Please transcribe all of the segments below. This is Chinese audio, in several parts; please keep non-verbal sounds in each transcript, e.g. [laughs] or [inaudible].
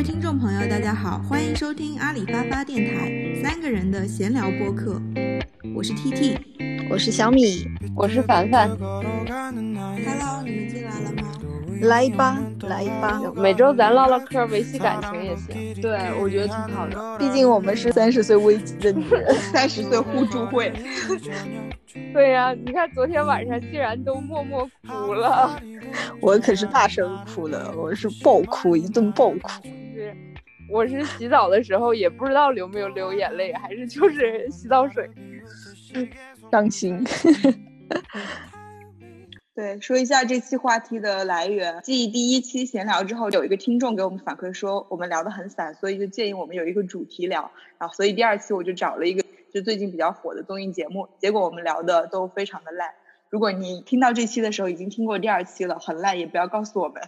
位听众朋友，大家好，欢迎收听阿里发发电台三个人的闲聊播客，我是 T T，我是小米，我是凡凡。Hello，你们进来了吗？来吧，来吧，每周咱唠唠嗑，维系感情也行。对，我觉得挺好的。毕竟我们是三十岁危机的女人，[laughs] 三十岁互助会。对呀，你看昨天晚上竟然都默默哭了，我可是大声哭了，我是爆哭一顿爆哭。是，我是洗澡的时候也不知道流没有流眼泪，还是就是洗澡水，伤心。[laughs] 对，说一下这期话题的来源。继第一期闲聊之后，有一个听众给我们反馈说我们聊得很散，所以就建议我们有一个主题聊。然后，所以第二期我就找了一个就最近比较火的综艺节目，结果我们聊的都非常的烂。如果你听到这期的时候已经听过第二期了，很烂也不要告诉我们。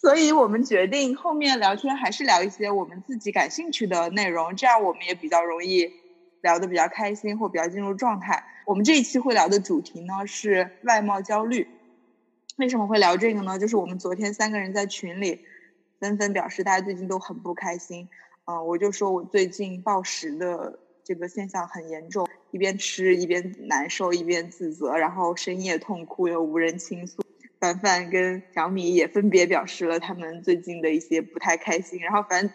所以我们决定后面聊天还是聊一些我们自己感兴趣的内容，这样我们也比较容易聊得比较开心或比较进入状态。我们这一期会聊的主题呢是外貌焦虑。为什么会聊这个呢？就是我们昨天三个人在群里纷纷表示，大家最近都很不开心。嗯，我就说我最近暴食的这个现象很严重，一边吃一边难受，一边自责，然后深夜痛哭又无人倾诉。凡凡跟小米也分别表示了他们最近的一些不太开心。然后反正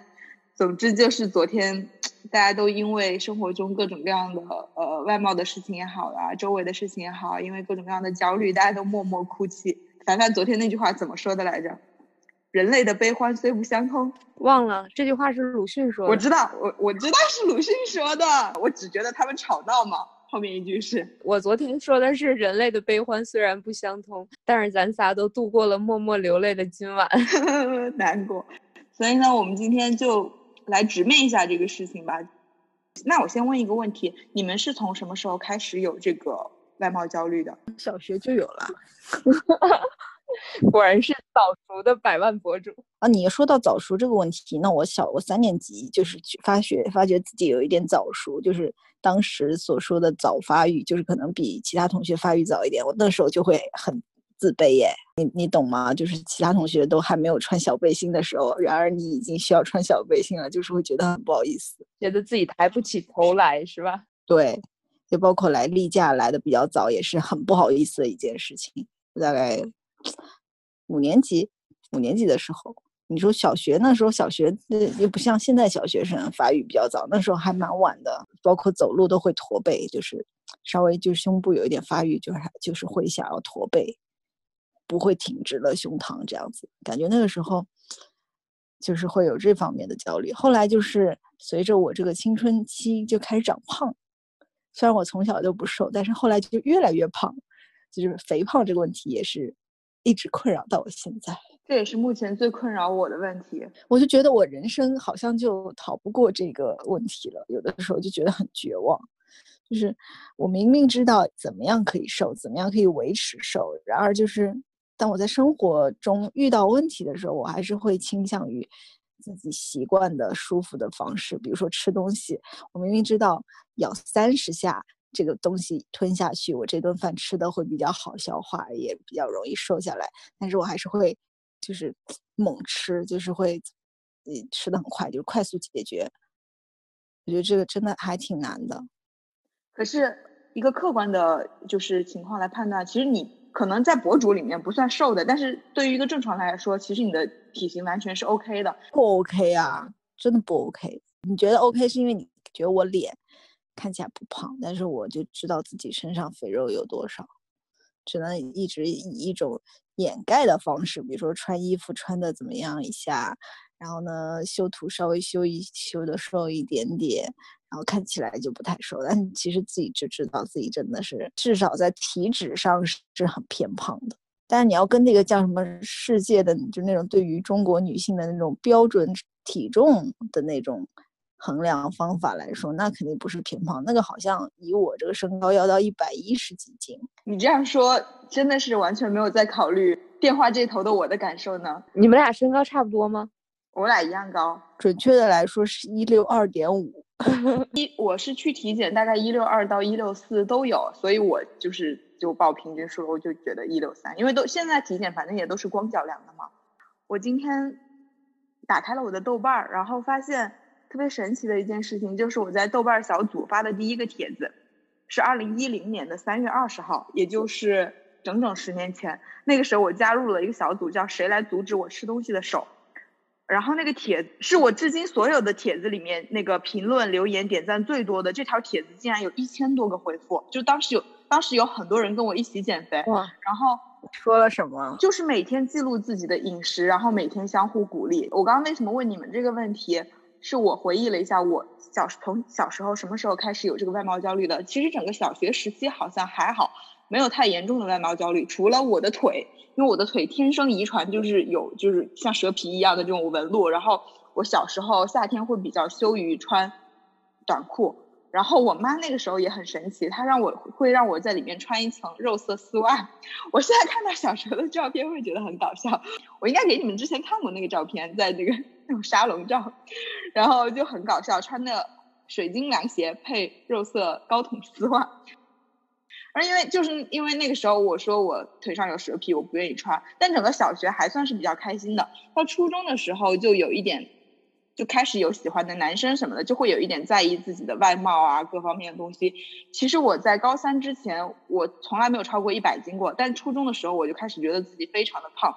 总之就是昨天。大家都因为生活中各种各样的呃外貌的事情也好啊，周围的事情也好，因为各种各样的焦虑，大家都默默哭泣。凡凡昨天那句话怎么说的来着？人类的悲欢虽不相通。忘了这句话是鲁迅说的。我知道，我我知道是鲁迅说的。我只觉得他们吵闹嘛。后面一句是我昨天说的是人类的悲欢虽然不相通，但是咱仨都度过了默默流泪的今晚。[laughs] 难过。所以呢，我们今天就。来直面一下这个事情吧。那我先问一个问题：你们是从什么时候开始有这个外貌焦虑的？小学就有了。[laughs] [laughs] 果然是早熟的百万博主啊！你说到早熟这个问题，那我小我三年级就是发觉发觉自己有一点早熟，就是当时所说的早发育，就是可能比其他同学发育早一点。我那时候就会很。自卑耶，你你懂吗？就是其他同学都还没有穿小背心的时候，然而你已经需要穿小背心了，就是会觉得很不好意思，觉得自己抬不起头来，是吧？对，就包括来例假来的比较早，也是很不好意思的一件事情。大概五年级，五年级的时候，你说小学那时候小学又不像现在小学生发育比较早，那时候还蛮晚的，包括走路都会驼背，就是稍微就胸部有一点发育，就是就是会想要驼背。不会挺直了胸膛这样子，感觉那个时候就是会有这方面的焦虑。后来就是随着我这个青春期就开始长胖，虽然我从小就不瘦，但是后来就越来越胖，就是肥胖这个问题也是一直困扰到我现在。这也是目前最困扰我的问题。我就觉得我人生好像就逃不过这个问题了，有的时候就觉得很绝望。就是我明明知道怎么样可以瘦，怎么样可以维持瘦，然而就是。当我在生活中遇到问题的时候，我还是会倾向于自己习惯的舒服的方式，比如说吃东西。我明明知道咬三十下这个东西吞下去，我这顿饭吃的会比较好消化，也比较容易瘦下来。但是我还是会就是猛吃，就是会嗯吃的很快，就是快速解决。我觉得这个真的还挺难的。可是一个客观的就是情况来判断，其实你。可能在博主里面不算瘦的，但是对于一个正常来说，其实你的体型完全是 OK 的。不 OK 啊，真的不 OK。你觉得 OK 是因为你觉得我脸看起来不胖，但是我就知道自己身上肥肉有多少，只能一直以一种掩盖的方式，比如说穿衣服穿的怎么样一下，然后呢修图稍微修一修的瘦一点点。然后看起来就不太瘦，但其实自己就知道自己真的是至少在体脂上是很偏胖的。但是你要跟那个叫什么世界的，就那种对于中国女性的那种标准体重的那种衡量方法来说，那肯定不是偏胖。那个好像以我这个身高要到一百一十几斤。你这样说真的是完全没有在考虑电话这头的我的感受呢？你们俩身高差不多吗？我俩一样高，准确的来说是一六二点五。[laughs] 一我是去体检，大概一六二到一六四都有，所以我就是就报平均数，我就觉得一六三，因为都现在体检反正也都是光脚量的嘛。我今天打开了我的豆瓣儿，然后发现特别神奇的一件事情，就是我在豆瓣儿小组发的第一个帖子，是二零一零年的三月二十号，也就是整整十年前。那个时候我加入了一个小组，叫“谁来阻止我吃东西的手”。然后那个帖是我至今所有的帖子里面那个评论、留言、点赞最多的。这条帖子竟然有一千多个回复，就当时有当时有很多人跟我一起减肥。哇！然后说了什么？就是每天记录自己的饮食，然后每天相互鼓励。我刚刚为什么问你们这个问题？是我回忆了一下，我小从小时候什么时候开始有这个外貌焦虑的？其实整个小学时期好像还好，没有太严重的外貌焦虑，除了我的腿。因为我的腿天生遗传就是有，就是像蛇皮一样的这种纹路。然后我小时候夏天会比较羞于穿短裤，然后我妈那个时候也很神奇，她让我会让我在里面穿一层肉色丝袜。我现在看到小时候的照片会觉得很搞笑，我应该给你们之前看过那个照片，在那个那种沙龙照，然后就很搞笑，穿的水晶凉鞋配肉色高筒丝袜。而因为就是因为那个时候我说我腿上有蛇皮，我不愿意穿。但整个小学还算是比较开心的。到初中的时候就有一点，就开始有喜欢的男生什么的，就会有一点在意自己的外貌啊各方面的东西。其实我在高三之前我从来没有超过一百斤过，但初中的时候我就开始觉得自己非常的胖。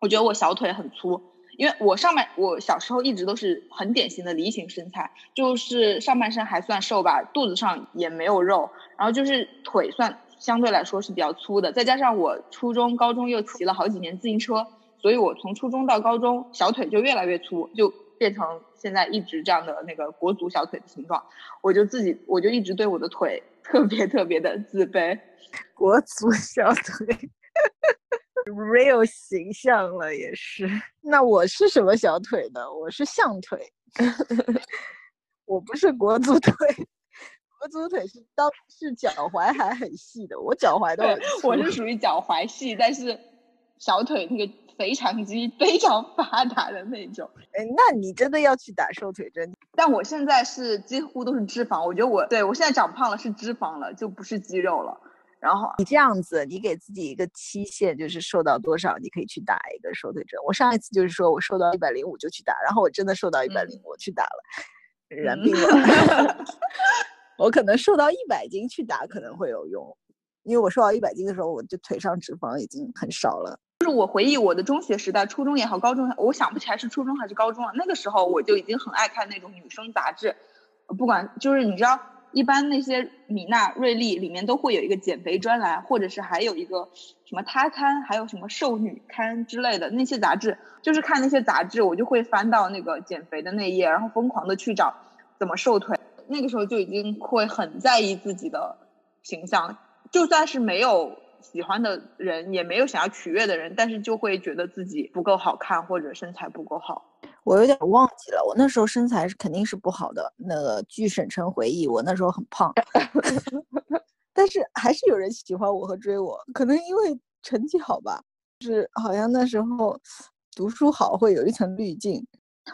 我觉得我小腿很粗，因为我上半我小时候一直都是很典型的梨形身材，就是上半身还算瘦吧，肚子上也没有肉。然后就是腿算相对来说是比较粗的，再加上我初中、高中又骑了好几年自行车，所以我从初中到高中小腿就越来越粗，就变成现在一直这样的那个国足小腿的形状。我就自己我就一直对我的腿特别特别的自卑。国足小腿，real 形象了也是。[laughs] 那我是什么小腿呢？我是象腿，[laughs] 我不是国足腿。国足腿是当是脚踝还很细的，我脚踝都我是属于脚踝细，但是小腿那个肥肠肌非常发达的那种。哎，那你真的要去打瘦腿针？但我现在是几乎都是脂肪，我觉得我对我现在长胖了是脂肪了，就不是肌肉了。然后你这样子，你给自己一个期限，就是瘦到多少你可以去打一个瘦腿针。我上一次就是说我瘦到一百零五就去打，然后我真的瘦到一百零五去打了，燃命了。[laughs] 我可能瘦到一百斤去打可能会有用，因为我瘦到一百斤的时候，我就腿上脂肪已经很少了。就是我回忆我的中学时代，初中也好，高中，我想不起来是初中还是高中了。那个时候我就已经很爱看那种女生杂志，不管就是你知道，一般那些米娜、瑞丽里面都会有一个减肥专栏，或者是还有一个什么他刊，还有什么瘦女刊之类的那些杂志。就是看那些杂志，我就会翻到那个减肥的那页，然后疯狂的去找怎么瘦腿。那个时候就已经会很在意自己的形象，就算是没有喜欢的人，也没有想要取悦的人，但是就会觉得自己不够好看或者身材不够好。我有点忘记了，我那时候身材是肯定是不好的。那个据沈晨回忆，我那时候很胖，[laughs] 但是还是有人喜欢我和追我，可能因为成绩好吧，就是好像那时候读书好会有一层滤镜。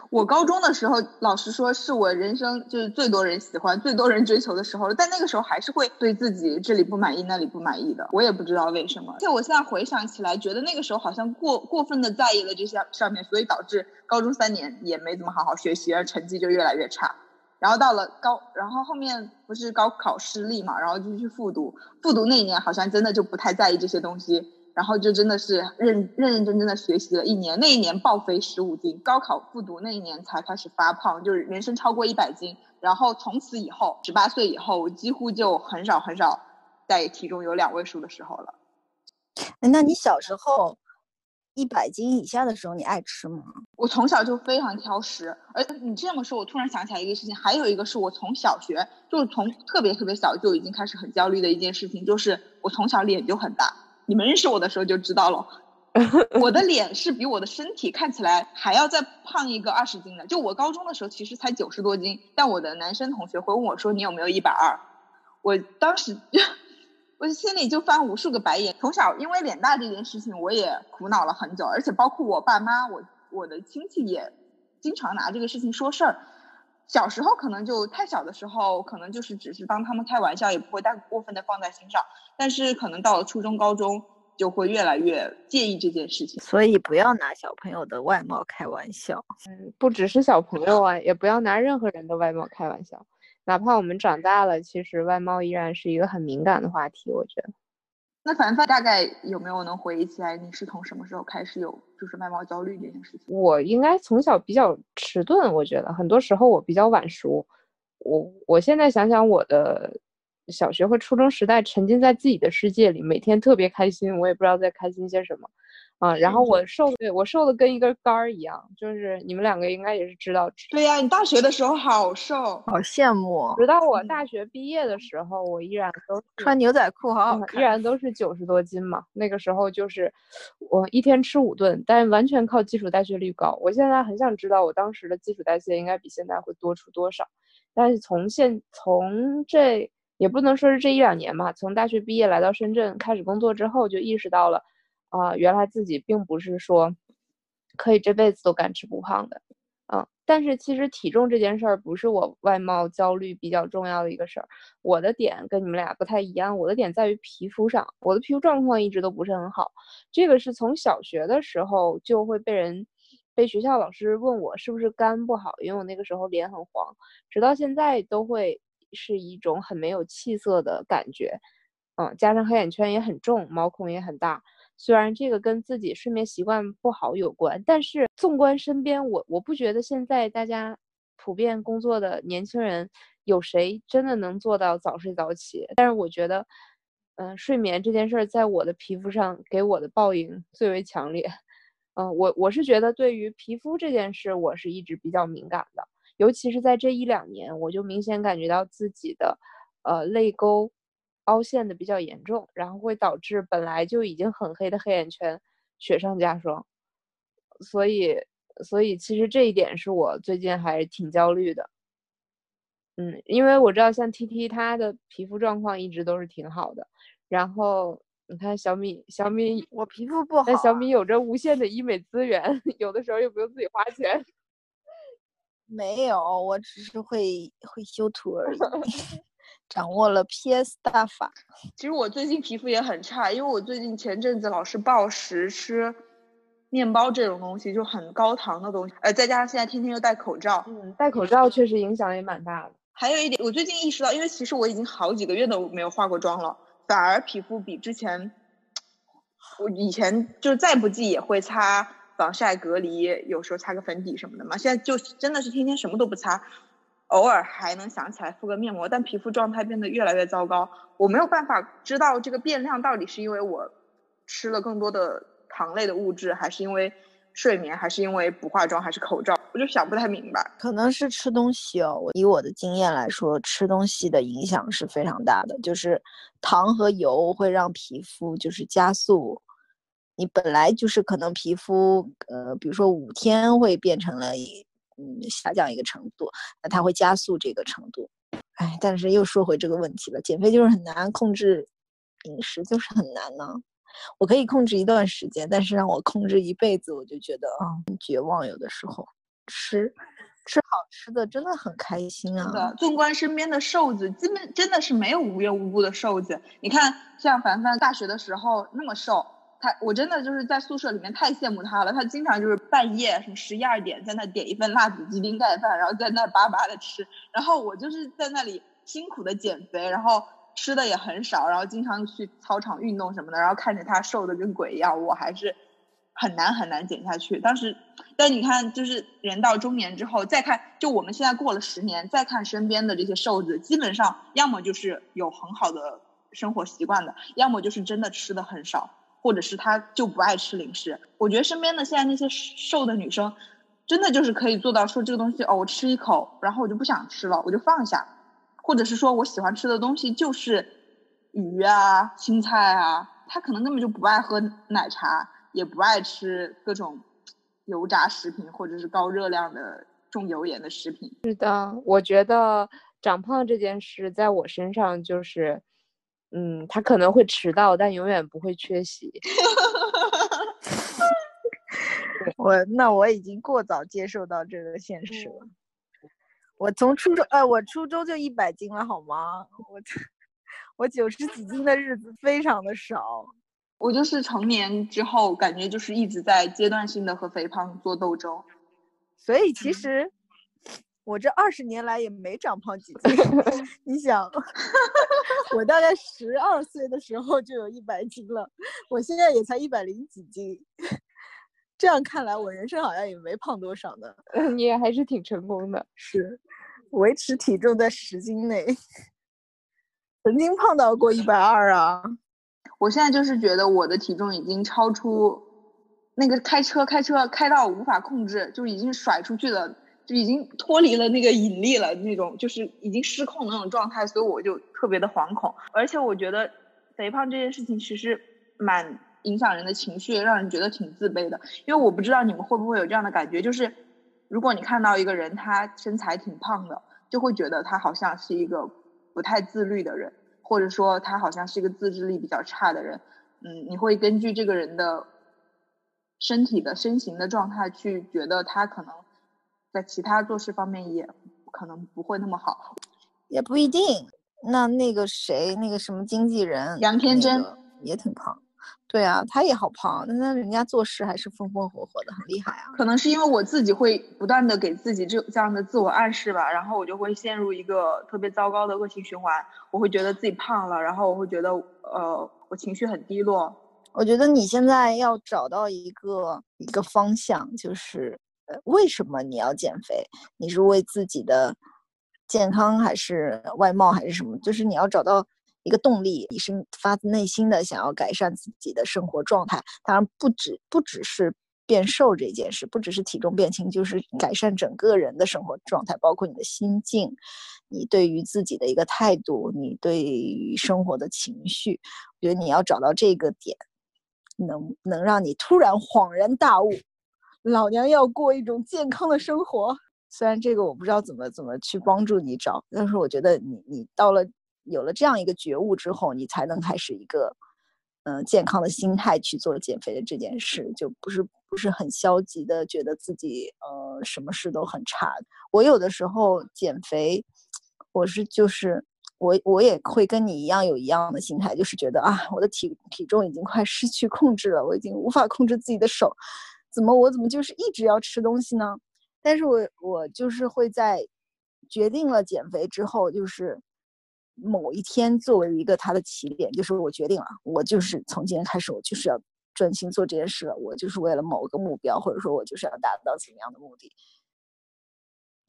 我高中的时候，老实说，是我人生就是最多人喜欢、最多人追求的时候。但那个时候还是会对自己这里不满意、那里不满意的。我也不知道为什么。而且我现在回想起来，觉得那个时候好像过过分的在意了这些上面，所以导致高中三年也没怎么好好学习，而成绩就越来越差。然后到了高，然后后面不是高考失利嘛，然后就去复读。复读那一年好像真的就不太在意这些东西。然后就真的是认认认真真的学习了一年，那一年暴肥十五斤，高考复读那一年才开始发胖，就是人生超过一百斤。然后从此以后，十八岁以后，我几乎就很少很少在体重有两位数的时候了。哎，那你小时候一百斤以下的时候，你爱吃吗？我从小就非常挑食。而你这么说，我突然想起来一个事情，还有一个是我从小学就是从特别特别小就已经开始很焦虑的一件事情，就是我从小脸就很大。你们认识我的时候就知道了，[laughs] 我的脸是比我的身体看起来还要再胖一个二十斤的。就我高中的时候其实才九十多斤，但我的男生同学会问我说：“你有没有一百二？”我当时 [laughs] 我心里就翻无数个白眼。从小因为脸大这件事情，我也苦恼了很久，而且包括我爸妈，我我的亲戚也经常拿这个事情说事儿。小时候可能就太小的时候，可能就是只是当他们开玩笑，也不会太过分的放在心上。但是可能到了初中、高中，就会越来越介意这件事情。所以不要拿小朋友的外貌开玩笑。嗯，不只是小朋友啊，也不要拿任何人的外貌开玩笑。哪怕我们长大了，其实外貌依然是一个很敏感的话题。我觉得。那凡凡大概有没有能回忆起来，你是从什么时候开始有就是外貌焦虑这件事情？我应该从小比较迟钝，我觉得很多时候我比较晚熟。我我现在想想，我的小学和初中时代沉浸在自己的世界里，每天特别开心，我也不知道在开心些什么。啊，然后我瘦，对我瘦的跟一根杆儿一样，就是你们两个应该也是知道。对呀，你大学的时候好瘦，好羡慕。直到我大学毕业的时候，我依然都穿牛仔裤，好好看，依然都是九十多斤嘛。那个时候就是我一天吃五顿，但完全靠基础代谢率高。我现在很想知道，我当时的基础代谢应该比现在会多出多少。但是从现从这也不能说是这一两年吧，从大学毕业来到深圳开始工作之后，就意识到了。啊，原来自己并不是说可以这辈子都干吃不胖的，嗯，但是其实体重这件事儿不是我外貌焦虑比较重要的一个事儿。我的点跟你们俩不太一样，我的点在于皮肤上，我的皮肤状况一直都不是很好。这个是从小学的时候就会被人被学校老师问我是不是肝不好，因为我那个时候脸很黄，直到现在都会是一种很没有气色的感觉，嗯，加上黑眼圈也很重，毛孔也很大。虽然这个跟自己睡眠习惯不好有关，但是纵观身边，我我不觉得现在大家普遍工作的年轻人有谁真的能做到早睡早起。但是我觉得，嗯，睡眠这件事儿在我的皮肤上给我的报应最为强烈。嗯，我我是觉得对于皮肤这件事，我是一直比较敏感的，尤其是在这一两年，我就明显感觉到自己的，呃，泪沟。凹陷的比较严重，然后会导致本来就已经很黑的黑眼圈雪上加霜，所以，所以其实这一点是我最近还挺焦虑的。嗯，因为我知道像 T T 他的皮肤状况一直都是挺好的，然后你看小米，小米我皮肤不好，但小米有着无限的医美资源，有的时候又不用自己花钱。没有，我只是会会修图而已。[laughs] 掌握了 PS 大法。其实我最近皮肤也很差，因为我最近前阵子老是暴食吃面包这种东西，就很高糖的东西。呃，再加上现在天天又戴口罩，嗯，戴口罩确实影响也蛮大的。还有一点，我最近意识到，因为其实我已经好几个月都没有化过妆了，反而皮肤比之前，我以前就是再不济也会擦防晒隔离，有时候擦个粉底什么的嘛。现在就真的是天天什么都不擦。偶尔还能想起来敷个面膜，但皮肤状态变得越来越糟糕。我没有办法知道这个变量到底是因为我吃了更多的糖类的物质，还是因为睡眠，还是因为不化妆，还是口罩，我就想不太明白。可能是吃东西哦。我以我的经验来说，吃东西的影响是非常大的。就是糖和油会让皮肤就是加速，你本来就是可能皮肤呃，比如说五天会变成了。嗯，下降一个程度，那它会加速这个程度。哎，但是又说回这个问题了，减肥就是很难控制，饮食就是很难呢。我可以控制一段时间，但是让我控制一辈子，我就觉得啊，绝望。有的时候吃吃好吃的真的很开心啊。纵观身边的瘦子，基本真的是没有无缘无故的瘦子。你看，像凡凡大学的时候那么瘦。他我真的就是在宿舍里面太羡慕他了，他经常就是半夜什么十一二点在那点一份辣子鸡丁盖饭，然后在那巴巴的吃，然后我就是在那里辛苦的减肥，然后吃的也很少，然后经常去操场运动什么的，然后看着他瘦的跟鬼一样，我还是很难很难减下去。当时，但你看，就是人到中年之后再看，就我们现在过了十年，再看身边的这些瘦子，基本上要么就是有很好的生活习惯的，要么就是真的吃的很少。或者是他就不爱吃零食，我觉得身边的现在那些瘦的女生，真的就是可以做到说这个东西哦，我吃一口，然后我就不想吃了，我就放下，或者是说我喜欢吃的东西就是鱼啊、青菜啊，他可能根本就不爱喝奶茶，也不爱吃各种油炸食品或者是高热量的重油盐的食品。是的，我觉得长胖这件事在我身上就是。嗯，他可能会迟到，但永远不会缺席。[laughs] 我那我已经过早接受到这个现实了。我从初中，呃，我初中就一百斤了，好吗？我我九十几斤的日子非常的少。我就是成年之后，感觉就是一直在阶段性的和肥胖做斗争。所以其实我这二十年来也没长胖几斤。[laughs] 你想，[laughs] 我大概十二岁的时候就有一百斤了，我现在也才一百零几斤。[laughs] 这样看来，我人生好像也没胖多少呢。你也还是挺成功的，是维持体重在十斤内。曾经胖到过一百二啊！我现在就是觉得我的体重已经超出那个开车开车开到无法控制，就已经甩出去了，就已经脱离了那个引力了，那种就是已经失控的那种状态，所以我就特别的惶恐。而且我觉得肥胖这件事情其实蛮影响人的情绪，让人觉得挺自卑的。因为我不知道你们会不会有这样的感觉，就是如果你看到一个人他身材挺胖的，就会觉得他好像是一个。不太自律的人，或者说他好像是一个自制力比较差的人，嗯，你会根据这个人的身体的身形的状态去觉得他可能在其他做事方面也可能不会那么好，也不一定。那那个谁，那个什么经纪人杨天真也挺胖。对啊，他也好胖，那人家做事还是风风火火的，很厉害啊。可能是因为我自己会不断的给自己这这样的自我暗示吧，然后我就会陷入一个特别糟糕的恶性循环。我会觉得自己胖了，然后我会觉得呃，我情绪很低落。我觉得你现在要找到一个一个方向，就是呃，为什么你要减肥？你是为自己的健康，还是外貌，还是什么？就是你要找到。一个动力，你是发自内心的想要改善自己的生活状态。当然，不止不只是变瘦这件事，不只是体重变轻，就是改善整个人的生活状态，包括你的心境，你对于自己的一个态度，你对于生活的情绪。我觉得你要找到这个点，能能让你突然恍然大悟，老娘要过一种健康的生活。虽然这个我不知道怎么怎么去帮助你找，但是我觉得你你到了。有了这样一个觉悟之后，你才能开始一个，嗯，健康的心态去做减肥的这件事，就不是不是很消极的，觉得自己呃什么事都很差。我有的时候减肥，我是就是我我也会跟你一样有一样的心态，就是觉得啊，我的体体重已经快失去控制了，我已经无法控制自己的手，怎么我怎么就是一直要吃东西呢？但是我我就是会在决定了减肥之后，就是。某一天作为一个他的起点，就是我决定了，我就是从今天开始，我就是要专心做这件事了。我就是为了某个目标，或者说我就是要达到怎么样的目的。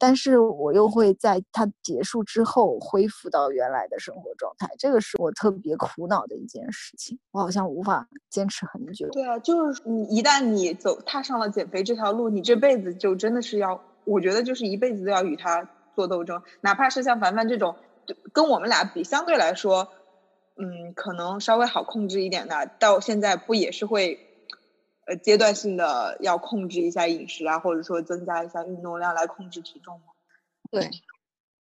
但是我又会在它结束之后恢复到原来的生活状态，这个是我特别苦恼的一件事情。我好像无法坚持很久。对啊，就是你一旦你走踏上了减肥这条路，你这辈子就真的是要，我觉得就是一辈子都要与它做斗争，哪怕是像凡凡这种。跟我们俩比，相对来说，嗯，可能稍微好控制一点的。到现在不也是会，呃，阶段性的要控制一下饮食啊，或者说增加一下运动量来控制体重吗？对，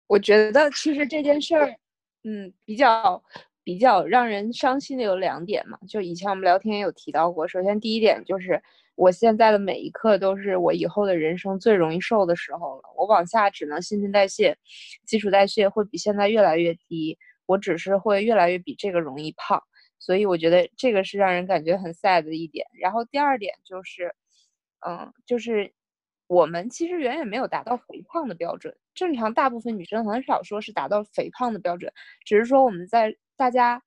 我觉得其实这件事儿，嗯，比较比较让人伤心的有两点嘛。就以前我们聊天也有提到过。首先第一点就是。我现在的每一刻都是我以后的人生最容易瘦的时候了。我往下只能新陈代谢，基础代谢会比现在越来越低，我只是会越来越比这个容易胖。所以我觉得这个是让人感觉很 sad 的一点。然后第二点就是，嗯，就是我们其实远远没有达到肥胖的标准。正常大部分女生很少说是达到肥胖的标准，只是说我们在大家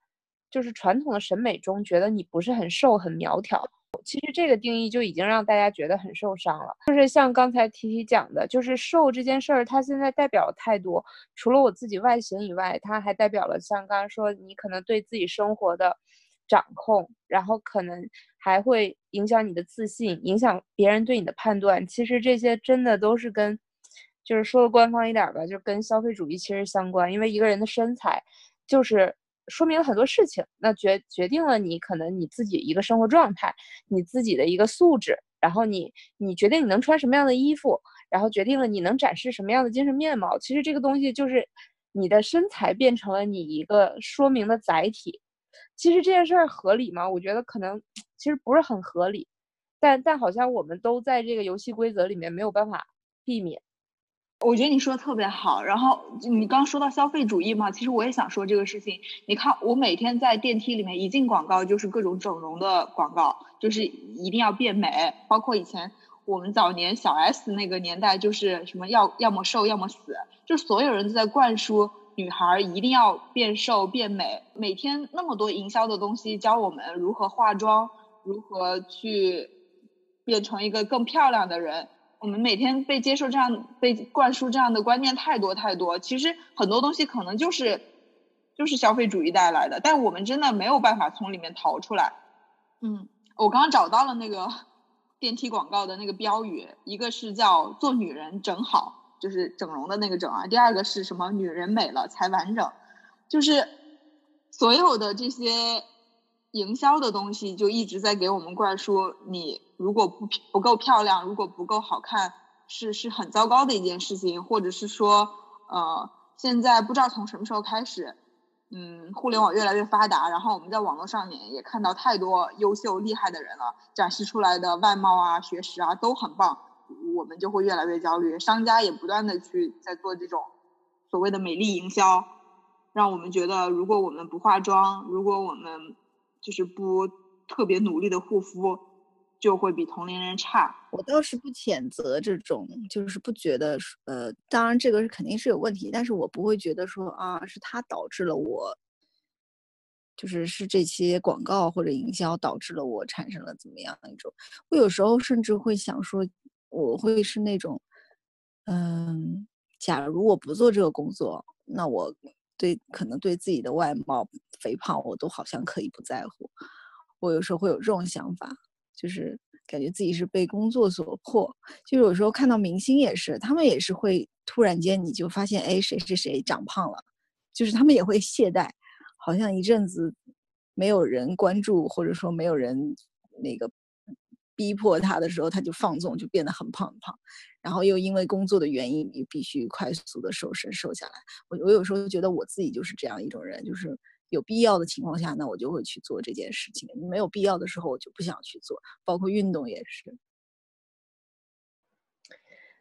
就是传统的审美中觉得你不是很瘦很苗条。其实这个定义就已经让大家觉得很受伤了。就是像刚才提提讲的，就是瘦这件事儿，它现在代表了太多。除了我自己外形以外，它还代表了像刚刚说，你可能对自己生活的掌控，然后可能还会影响你的自信，影响别人对你的判断。其实这些真的都是跟，就是说的官方一点吧，就跟消费主义其实相关。因为一个人的身材，就是。说明了很多事情，那决决定了你可能你自己一个生活状态，你自己的一个素质，然后你你决定你能穿什么样的衣服，然后决定了你能展示什么样的精神面貌。其实这个东西就是你的身材变成了你一个说明的载体。其实这件事儿合理吗？我觉得可能其实不是很合理，但但好像我们都在这个游戏规则里面没有办法避免。我觉得你说的特别好。然后你刚说到消费主义嘛，其实我也想说这个事情。你看，我每天在电梯里面一进广告就是各种整容的广告，就是一定要变美。包括以前我们早年小 S 那个年代，就是什么要要么瘦要么死，就所有人都在灌输女孩一定要变瘦变美。每天那么多营销的东西教我们如何化妆，如何去变成一个更漂亮的人。我们每天被接受这样被灌输这样的观念太多太多，其实很多东西可能就是就是消费主义带来的，但我们真的没有办法从里面逃出来。嗯，我刚刚找到了那个 [laughs] 电梯广告的那个标语，一个是叫“做女人整好”，就是整容的那个整啊；第二个是什么“女人美了才完整”，就是所有的这些营销的东西就一直在给我们灌输你。如果不不够漂亮，如果不够好看，是是很糟糕的一件事情，或者是说，呃，现在不知道从什么时候开始，嗯，互联网越来越发达，然后我们在网络上面也看到太多优秀厉害的人了，展示出来的外貌啊、学识啊都很棒，我们就会越来越焦虑。商家也不断的去在做这种所谓的美丽营销，让我们觉得如果我们不化妆，如果我们就是不特别努力的护肤。就会比同龄人差。我倒是不谴责这种，就是不觉得，呃，当然这个是肯定是有问题，但是我不会觉得说啊，是他导致了我，就是是这些广告或者营销导致了我产生了怎么样一种。我有时候甚至会想说，我会是那种，嗯，假如我不做这个工作，那我对可能对自己的外貌肥胖，我都好像可以不在乎。我有时候会有这种想法。就是感觉自己是被工作所迫，就有时候看到明星也是，他们也是会突然间你就发现，哎，谁谁谁长胖了，就是他们也会懈怠，好像一阵子没有人关注，或者说没有人那个逼迫他的时候，他就放纵，就变得很胖很胖，然后又因为工作的原因，你必须快速的瘦身瘦下来。我我有时候觉得我自己就是这样一种人，就是。有必要的情况下，那我就会去做这件事情。没有必要的时候，我就不想去做。包括运动也是。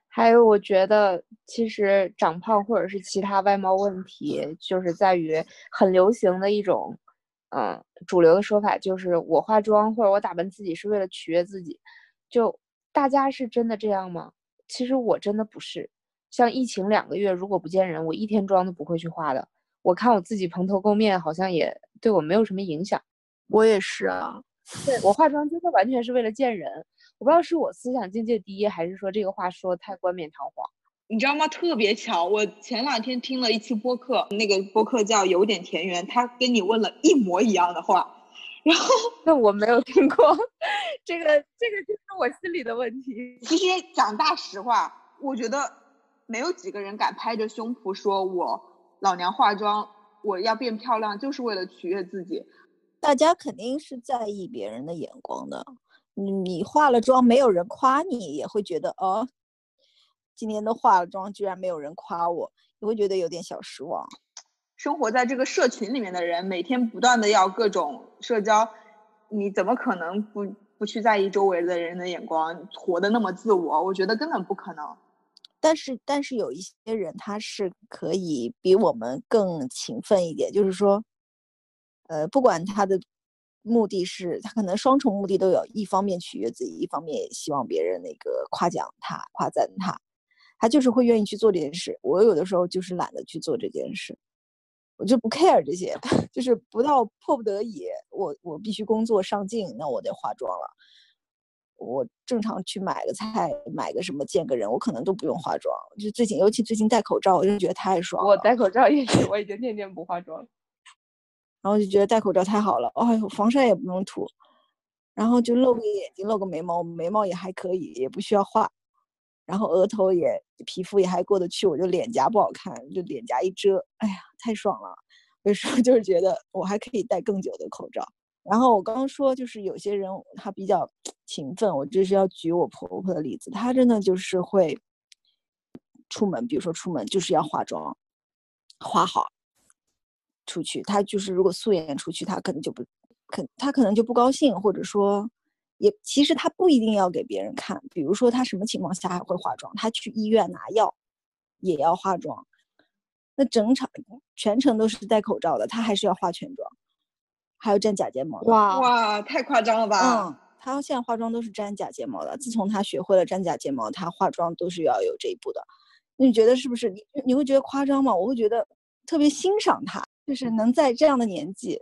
还有，我觉得其实长胖或者是其他外貌问题，就是在于很流行的一种，嗯，主流的说法，就是我化妆或者我打扮自己是为了取悦自己。就大家是真的这样吗？其实我真的不是。像疫情两个月，如果不见人，我一天妆都不会去化的。我看我自己蓬头垢面，好像也对我没有什么影响。我也是啊，对 [laughs] 我化妆真的完全是为了见人。我不知道是我思想境界低，还是说这个话说太冠冕堂皇。你知道吗？特别巧，我前两天听了一期播客，那个播客叫有点田园，他跟你问了一模一样的话。然后 [laughs] 那我没有听过，这个这个就是我心里的问题。其实讲大实话，我觉得没有几个人敢拍着胸脯说我。老娘化妆，我要变漂亮，就是为了取悦自己。大家肯定是在意别人的眼光的。你化了妆，没有人夸你，也会觉得哦，今天都化了妆，居然没有人夸我，你会觉得有点小失望。生活在这个社群里面的人，每天不断的要各种社交，你怎么可能不不去在意周围的人的眼光，活得那么自我？我觉得根本不可能。但是，但是有一些人他是可以比我们更勤奋一点，就是说，呃，不管他的目的是，他可能双重目的都有，一方面取悦自己，一方面也希望别人那个夸奖他、夸赞他，他就是会愿意去做这件事。我有的时候就是懒得去做这件事，我就不 care 这些，[laughs] 就是不到迫不得已，我我必须工作上进，那我得化妆了。我正常去买个菜，买个什么见个人，我可能都不用化妆。就最近，尤其最近戴口罩，我就觉得太爽。我戴口罩也是，[laughs] 我已经天天不化妆。然后就觉得戴口罩太好了，哎呦，防晒也不用涂，然后就露个眼睛，露个眉毛，眉毛也还可以，也不需要画。然后额头也皮肤也还过得去，我就脸颊不好看，就脸颊一遮，哎呀，太爽了。有时候就是觉得我还可以戴更久的口罩。然后我刚刚说，就是有些人他比较勤奋，我这是要举我婆婆的例子，她真的就是会出门，比如说出门就是要化妆，化好出去。她就是如果素颜出去，她可能就不，可她可能就不高兴，或者说也其实她不一定要给别人看。比如说她什么情况下还会化妆？她去医院拿药，也要化妆，那整场全程都是戴口罩的，他还是要化全妆，还有粘假睫毛。哇哇，太夸张了吧！嗯，她现在化妆都是粘假睫毛的。自从她学会了粘假睫毛，她化妆都是要有这一步的。那你觉得是不是？你你会觉得夸张吗？我会觉得特别欣赏她，就是能在这样的年纪，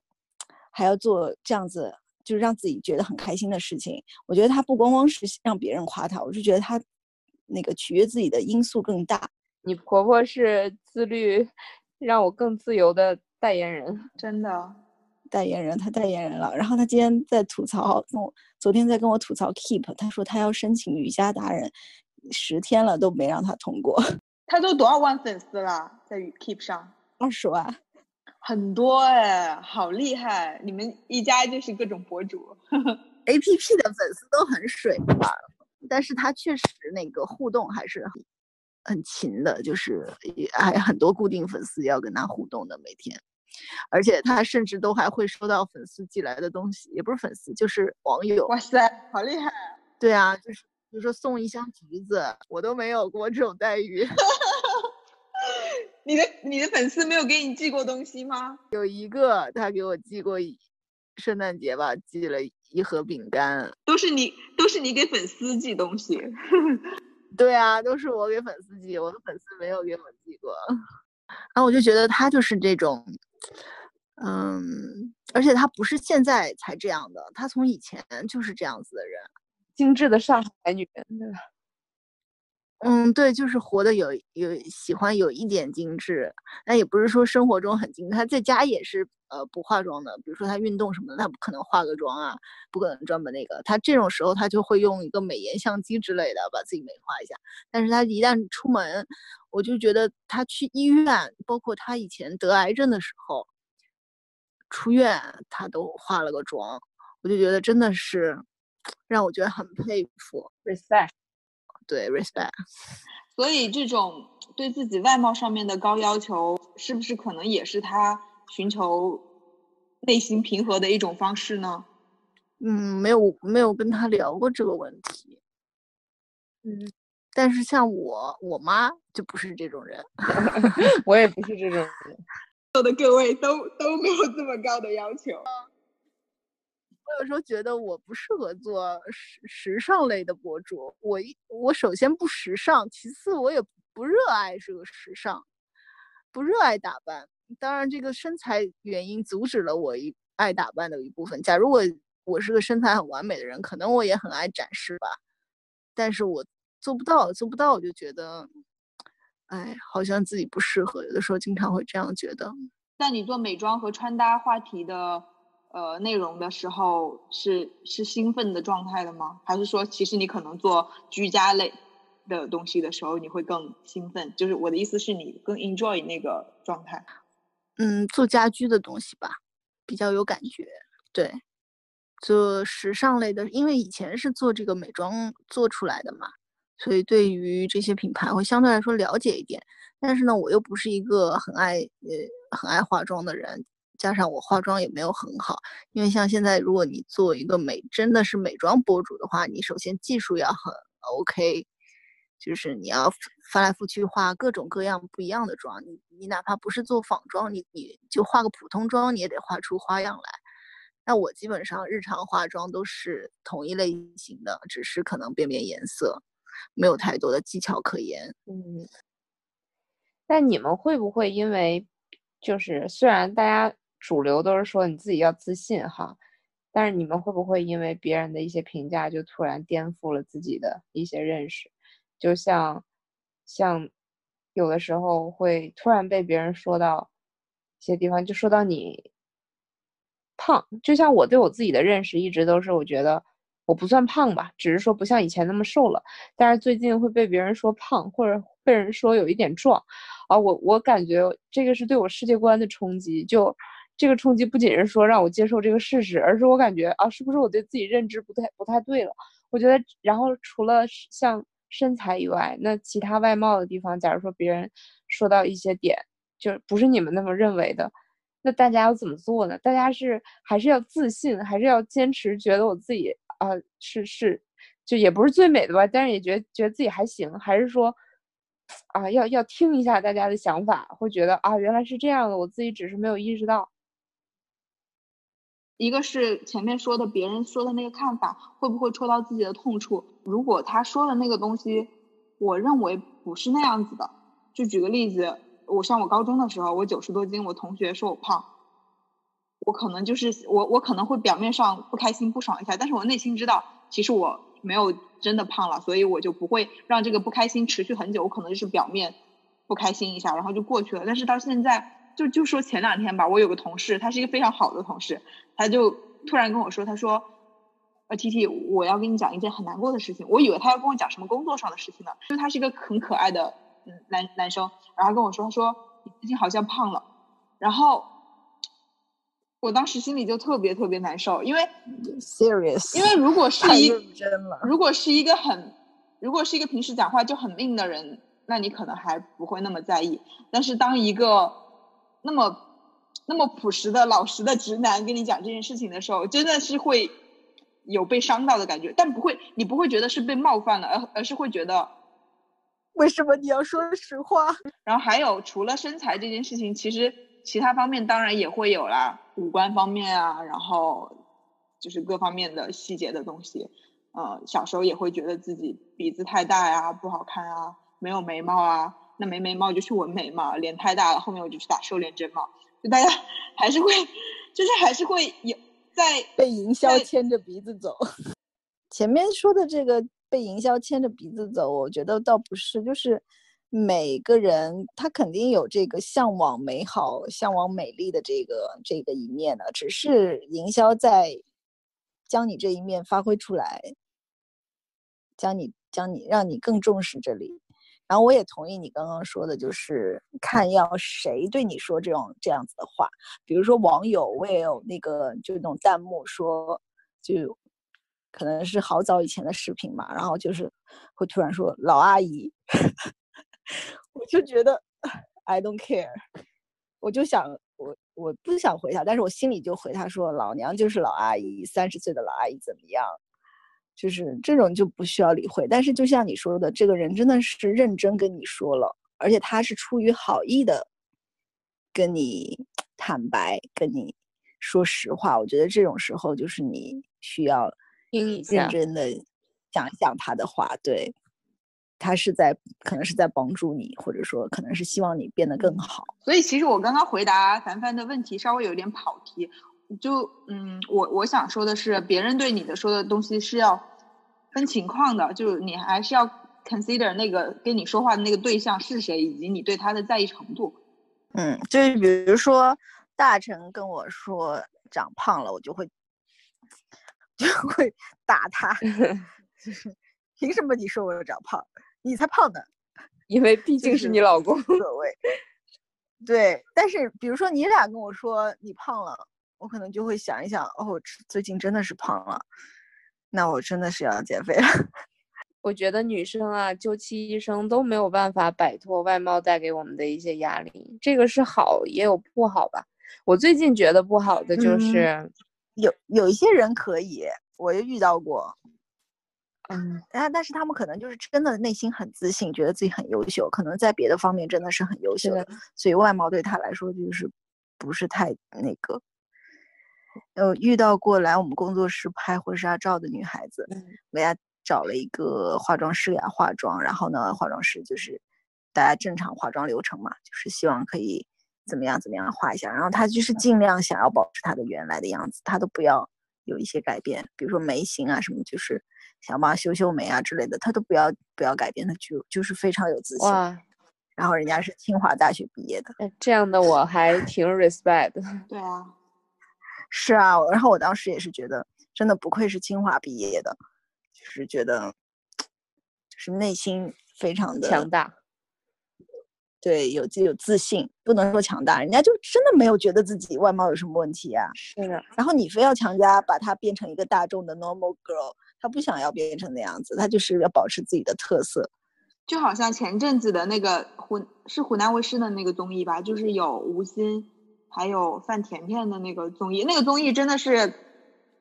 还要做这样子，就是让自己觉得很开心的事情。我觉得她不光光是让别人夸她，我是觉得她那个取悦自己的因素更大。你婆婆是自律，让我更自由的代言人，真的。代言人，他代言人了。然后他今天在吐槽，跟我昨天在跟我吐槽 Keep，他说他要申请瑜伽达人，十天了都没让他通过。[laughs] 他都多少万粉丝了，在 Keep 上？二十万，很多哎，好厉害！你们一家就是各种博主。[laughs] A P P 的粉丝都很水吧，但是他确实那个互动还是很很勤的，就是还很多固定粉丝要跟他互动的每天。而且他甚至都还会收到粉丝寄来的东西，也不是粉丝，就是网友。哇塞，好厉害！对啊，就是比如说送一箱橘子，我都没有过这种待遇。[laughs] 你的你的粉丝没有给你寄过东西吗？有一个他给我寄过，圣诞节吧，寄了一盒饼干。都是你都是你给粉丝寄东西。[laughs] 对啊，都是我给粉丝寄，我的粉丝没有给我寄过。[laughs] 然后我就觉得他就是这种。嗯，而且她不是现在才这样的，她从以前就是这样子的人，精致的上海女人，对吧？嗯，对，就是活的有有喜欢有一点精致，那也不是说生活中很精致。她在家也是呃不化妆的，比如说她运动什么的，她不可能化个妆啊，不可能专门那个。她这种时候她就会用一个美颜相机之类的把自己美化一下。但是她一旦出门，我就觉得她去医院，包括她以前得癌症的时候。出院，他都化了个妆，我就觉得真的是让我觉得很佩服，respect，对 respect。所以这种对自己外貌上面的高要求，是不是可能也是他寻求内心平和的一种方式呢？嗯，没有没有跟他聊过这个问题。嗯，但是像我我妈就不是这种人，[laughs] 我也不是这种人。[laughs] 的各位都都没有这么高的要求。我有时候觉得我不适合做时时尚类的博主。我一我首先不时尚，其次我也不热爱这个时尚，不热爱打扮。当然，这个身材原因阻止了我一爱打扮的一部分。假如我我是个身材很完美的人，可能我也很爱展示吧。但是我做不到，做不到，我就觉得。哎，好像自己不适合，有的时候经常会这样觉得。在你做美妆和穿搭话题的呃内容的时候，是是兴奋的状态的吗？还是说，其实你可能做居家类的东西的时候，你会更兴奋？就是我的意思是你更 enjoy 那个状态。嗯，做家居的东西吧，比较有感觉。对，做时尚类的，因为以前是做这个美妆做出来的嘛。所以对于这些品牌会相对来说了解一点，但是呢，我又不是一个很爱呃很爱化妆的人，加上我化妆也没有很好。因为像现在，如果你做一个美真的是美妆博主的话，你首先技术要很 OK，就是你要翻来覆去化各种各样不一样的妆。你你哪怕不是做仿妆，你你就化个普通妆，你也得画出花样来。那我基本上日常化妆都是同一类型的，只是可能变变颜色。没有太多的技巧可言，嗯。那你们会不会因为，就是虽然大家主流都是说你自己要自信哈，但是你们会不会因为别人的一些评价就突然颠覆了自己的一些认识？就像，像有的时候会突然被别人说到一些地方，就说到你胖，就像我对我自己的认识一直都是我觉得。我不算胖吧，只是说不像以前那么瘦了。但是最近会被别人说胖，或者被人说有一点壮，啊，我我感觉这个是对我世界观的冲击。就这个冲击不仅是说让我接受这个事实，而是我感觉啊，是不是我对自己认知不太不太对了？我觉得，然后除了像身材以外，那其他外貌的地方，假如说别人说到一些点，就是不是你们那么认为的，那大家要怎么做呢？大家是还是要自信，还是要坚持觉得我自己？啊，是是，就也不是最美的吧，但是也觉觉得自己还行，还是说啊，要要听一下大家的想法，会觉得啊，原来是这样的，我自己只是没有意识到。一个是前面说的别人说的那个看法会不会戳到自己的痛处？如果他说的那个东西，我认为不是那样子的。就举个例子，我上我高中的时候，我九十多斤，我同学说我胖，我可能就是我我可能会表面上不开心不爽一下，但是我内心知道其实我没有真的胖了，所以我就不会让这个不开心持续很久。我可能就是表面不开心一下，然后就过去了。但是到现在。就就说前两天吧，我有个同事，他是一个非常好的同事，他就突然跟我说，他说，呃，T T，我要跟你讲一件很难过的事情。我以为他要跟我讲什么工作上的事情呢，因为他是一个很可爱的嗯男男生，然后跟我说，他说你最近好像胖了，然后我当时心里就特别特别难受，因为 serious，因为如果是一真了，如果是一个很，如果是一个平时讲话就很命的人，那你可能还不会那么在意，但是当一个那么，那么朴实的老实的直男跟你讲这件事情的时候，真的是会有被伤到的感觉，但不会，你不会觉得是被冒犯了，而而是会觉得，[laughs] 为什么你要说实话？然后还有除了身材这件事情，其实其他方面当然也会有啦，五官方面啊，然后就是各方面的细节的东西，呃，小时候也会觉得自己鼻子太大呀，不好看啊，没有眉毛啊。那没眉毛就去纹眉嘛，脸太大了，后面我就去打瘦脸针嘛。就大家 [laughs] 还是会，就是还是会有在 [laughs] 被营销牵着鼻子走。[laughs] 前面说的这个被营销牵着鼻子走，我觉得倒不是，就是每个人他肯定有这个向往美好、向往美丽的这个这个一面的，只是营销在将你这一面发挥出来，将你将你让你更重视这里。然后我也同意你刚刚说的，就是看要谁对你说这种这样子的话，比如说网友，我也有那个就那种弹幕说，就可能是好早以前的视频嘛，然后就是会突然说老阿姨，[laughs] 我就觉得 I don't care，我就想我我不想回他，但是我心里就回他说老娘就是老阿姨，三十岁的老阿姨怎么样？就是这种就不需要理会，但是就像你说的，这个人真的是认真跟你说了，而且他是出于好意的跟你坦白，跟你说实话。我觉得这种时候就是你需要认真的想一想他的话，对他是在可能是在帮助你，或者说可能是希望你变得更好。所以其实我刚刚回答凡凡的问题稍微有点跑题。就嗯，我我想说的是，别人对你的说的东西是要分情况的，就是你还是要 consider 那个跟你说话的那个对象是谁，以及你对他的在意程度。嗯，就是比如说大臣跟我说长胖了，我就会就会打他，[laughs] 就是凭什么你说我长胖？你才胖呢，[laughs] 因为毕竟是你老公，无所谓。对，但是比如说你俩跟我说你胖了。我可能就会想一想，哦，最近真的是胖了，那我真的是要减肥了。[laughs] 我觉得女生啊，就其一生都没有办法摆脱外貌带给我们的一些压力，这个是好也有不好吧。我最近觉得不好的就是，有有一些人可以，我也遇到过，嗯，但但是他们可能就是真的内心很自信，觉得自己很优秀，可能在别的方面真的是很优秀的，所以外貌对他来说就是不是太那个。呃，遇到过来我们工作室拍婚纱照的女孩子，给她找了一个化妆师给她化妆，然后呢，化妆师就是大家正常化妆流程嘛，就是希望可以怎么样怎么样化一下，然后她就是尽量想要保持她的原来的样子，她都不要有一些改变，比如说眉形啊什么，就是想帮她修修眉啊之类的，她都不要不要改变，她就就是非常有自信。然后人家是清华大学毕业的，这样的我还挺 respect 的。对啊。是啊，然后我当时也是觉得，真的不愧是清华毕业的，就是觉得，就是内心非常的强大，对，有自有自信，不能说强大，人家就真的没有觉得自己外貌有什么问题啊。是的。然后你非要强加把她变成一个大众的 normal girl，她不想要变成那样子，她就是要保持自己的特色。就好像前阵子的那个湖是湖南卫视的那个综艺吧，就是有吴昕。还有范甜甜的那个综艺，那个综艺真的是，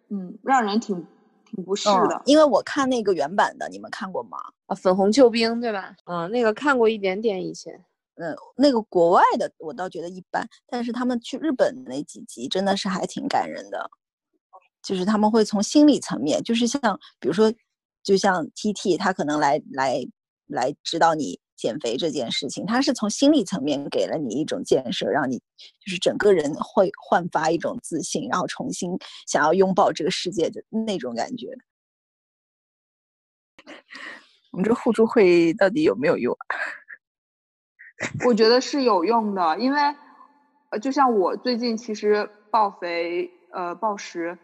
嗯，让人挺挺不适的。因为我看那个原版的，你们看过吗？啊，粉红救兵对吧？嗯，那个看过一点点以前。嗯，那个国外的我倒觉得一般，但是他们去日本那几集真的是还挺感人的，就是他们会从心理层面，就是像比如说，就像 T T 他可能来来来指导你减肥这件事情，它是从心理层面给了你一种建设，让你就是整个人会焕发一种自信，然后重新想要拥抱这个世界的那种感觉。[laughs] 我们这互助会到底有没有用？[laughs] 我觉得是有用的，因为，呃，就像我最近其实暴肥，呃，暴食，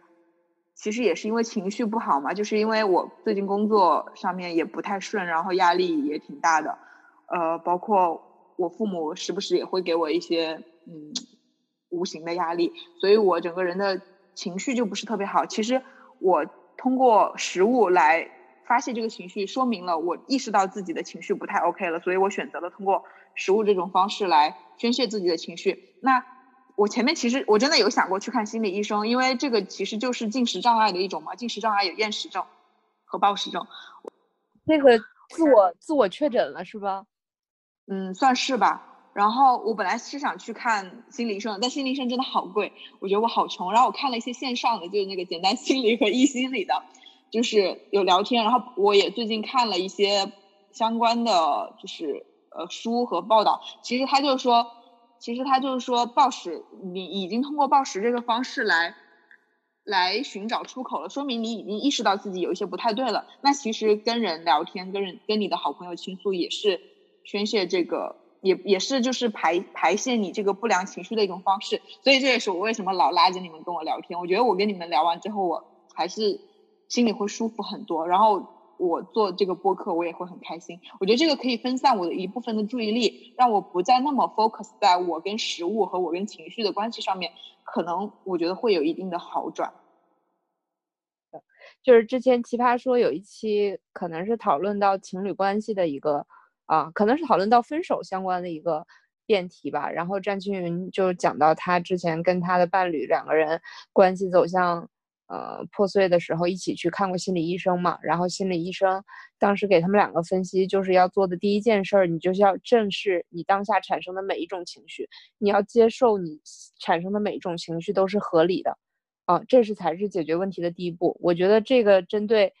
其实也是因为情绪不好嘛，就是因为我最近工作上面也不太顺，然后压力也挺大的，呃，包括我父母时不时也会给我一些嗯无形的压力，所以我整个人的情绪就不是特别好。其实我通过食物来发泄这个情绪，说明了我意识到自己的情绪不太 OK 了，所以我选择了通过。食物这种方式来宣泄自己的情绪。那我前面其实我真的有想过去看心理医生，因为这个其实就是进食障碍的一种嘛。进食障碍有厌食症和暴食症。那个自我自我确诊了是吧？嗯，算是吧。然后我本来是想去看心理医生，但心理医生真的好贵，我觉得我好穷。然后我看了一些线上的，就是那个简单心理和易心理的，就是有聊天。然后我也最近看了一些相关的，就是。呃，书和报道，其实他就是说，其实他就是说，暴食，你已经通过暴食这个方式来，来寻找出口了，说明你已经意识到自己有一些不太对了。那其实跟人聊天，跟人跟你的好朋友倾诉，也是宣泄这个，也也是就是排排泄你这个不良情绪的一种方式。所以这也是我为什么老拉着你们跟我聊天。我觉得我跟你们聊完之后，我还是心里会舒服很多。然后。我做这个播客，我也会很开心。我觉得这个可以分散我的一部分的注意力，让我不再那么 focus 在我跟食物和我跟情绪的关系上面。可能我觉得会有一定的好转。就是之前奇葩说有一期，可能是讨论到情侣关系的一个啊，可能是讨论到分手相关的一个辩题吧。然后战青云就讲到他之前跟他的伴侣两个人关系走向。呃，破碎的时候一起去看过心理医生嘛？然后心理医生当时给他们两个分析，就是要做的第一件事儿，你就是要正视你当下产生的每一种情绪，你要接受你产生的每一种情绪都是合理的，啊，这是才是解决问题的第一步。我觉得这个针对，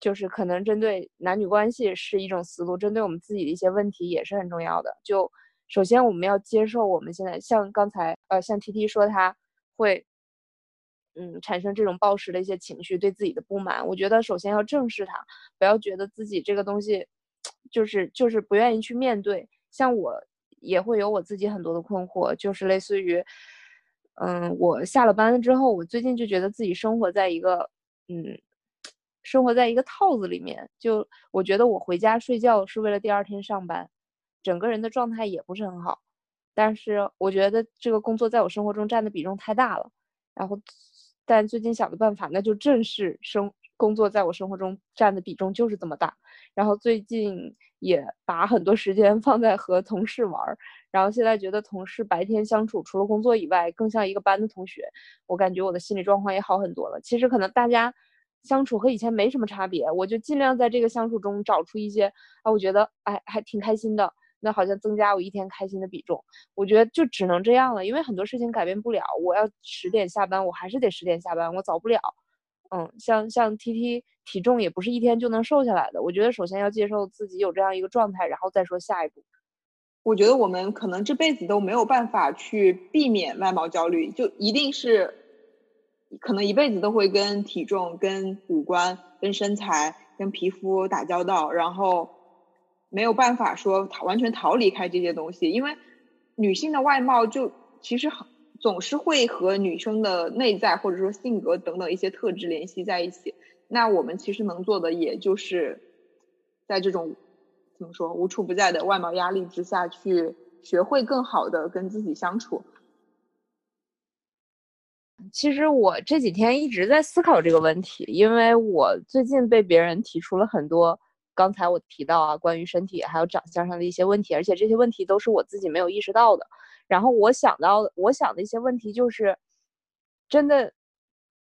就是可能针对男女关系是一种思路，针对我们自己的一些问题也是很重要的。就首先我们要接受我们现在像刚才呃，像 T T 说他会。嗯，产生这种暴食的一些情绪，对自己的不满，我觉得首先要正视它，不要觉得自己这个东西，就是就是不愿意去面对。像我也会有我自己很多的困惑，就是类似于，嗯，我下了班之后，我最近就觉得自己生活在一个，嗯，生活在一个套子里面。就我觉得我回家睡觉是为了第二天上班，整个人的状态也不是很好。但是我觉得这个工作在我生活中占的比重太大了，然后。但最近想的办法，那就正是生工作在我生活中占的比重就是这么大。然后最近也把很多时间 [laughs] 放在和同事玩儿，然后现在觉得同事白天相处除了工作以外，更像一个班的同学。我感觉我的心理状况也好很多了。其实可能大家相处和以前没什么差别，我就尽量在这个相处中找出一些啊，我觉得哎还挺开心的。那好像增加我一天开心的比重，我觉得就只能这样了，因为很多事情改变不了。我要十点下班，我还是得十点下班，我早不了。嗯，像像 T T 体重也不是一天就能瘦下来的。我觉得首先要接受自己有这样一个状态，然后再说下一步。我觉得我们可能这辈子都没有办法去避免外貌焦虑，就一定是可能一辈子都会跟体重、跟五官、跟身材、跟皮肤打交道，然后。没有办法说逃完全逃离开这些东西，因为女性的外貌就其实很总是会和女生的内在或者说性格等等一些特质联系在一起。那我们其实能做的也就是在这种怎么说无处不在的外貌压力之下去学会更好的跟自己相处。其实我这几天一直在思考这个问题，因为我最近被别人提出了很多。刚才我提到啊，关于身体还有长相上的一些问题，而且这些问题都是我自己没有意识到的。然后我想到，我想的一些问题就是，真的，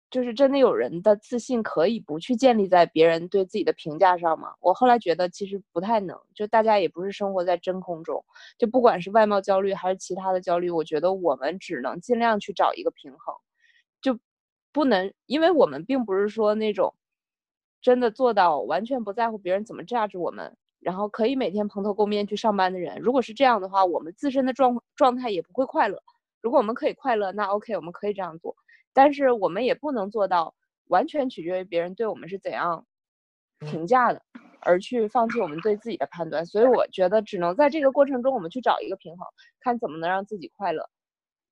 就是真的有人的自信可以不去建立在别人对自己的评价上吗？我后来觉得其实不太能，就大家也不是生活在真空中，就不管是外貌焦虑还是其他的焦虑，我觉得我们只能尽量去找一个平衡，就不能，因为我们并不是说那种真的做到完全不在乎别人怎么 judge 我们，然后可以每天蓬头垢面去上班的人。如果是这样的话，我们自身的状状态也不会快乐。如果我们可以快乐，那 OK，我们可以这样做。但是我们也不能做到完全取决于别人对我们是怎样评价的，而去放弃我们对自己的判断。所以我觉得只能在这个过程中，我们去找一个平衡，看怎么能让自己快乐。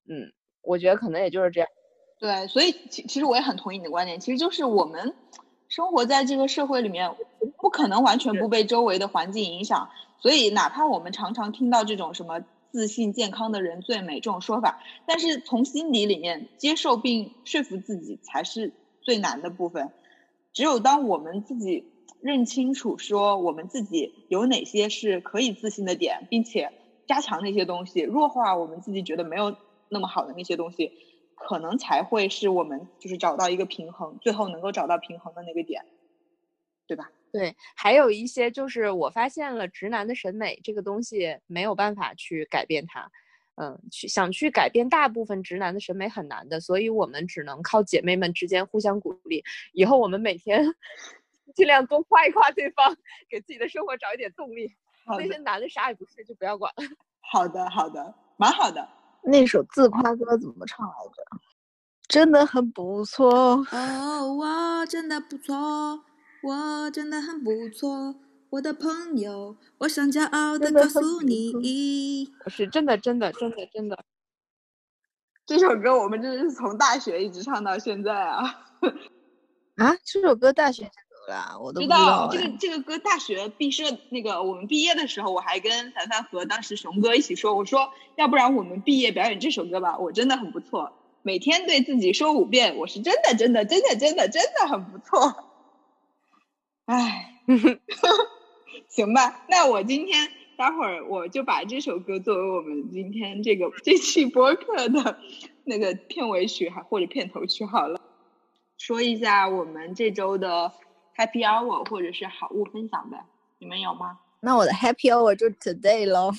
嗯，我觉得可能也就是这样。对，所以其其实我也很同意你的观点。其实就是我们生活在这个社会里面，不可能完全不被周围的环境影响。所以哪怕我们常常听到这种什么。自信健康的人最美这种说法，但是从心底里面接受并说服自己才是最难的部分。只有当我们自己认清楚，说我们自己有哪些是可以自信的点，并且加强那些东西，弱化我们自己觉得没有那么好的那些东西，可能才会是我们就是找到一个平衡，最后能够找到平衡的那个点，对吧？对，还有一些就是我发现了直男的审美这个东西没有办法去改变它，嗯，去想去改变大部分直男的审美很难的，所以我们只能靠姐妹们之间互相鼓励。以后我们每天 [laughs] 尽量多夸一夸对方，给自己的生活找一点动力。那些男的啥也不是，就不要管了。好的，好的，蛮好的。那首自夸歌怎么唱来着？真的很不错哦，我真的不错。我真的很不错，我的朋友，我想骄傲的告诉你，是真的，真的，真的，真的。这首歌我们真的是从大学一直唱到现在啊！[laughs] 啊，这首歌大学我都知道。这个这个歌大学毕设那个我们毕业的时候，我还跟凡凡和当时熊哥一起说，我说要不然我们毕业表演这首歌吧，我真的很不错，每天对自己说五遍，我是真的真的真的真的真的很不错。唉，[laughs] 行吧，那我今天待会儿我就把这首歌作为我们今天这个这期播客的那个片尾曲，还或者片头曲好了。说一下我们这周的 Happy Hour 或者是好物分享呗，你们有吗？那我的 Happy Hour 就 Today 咯，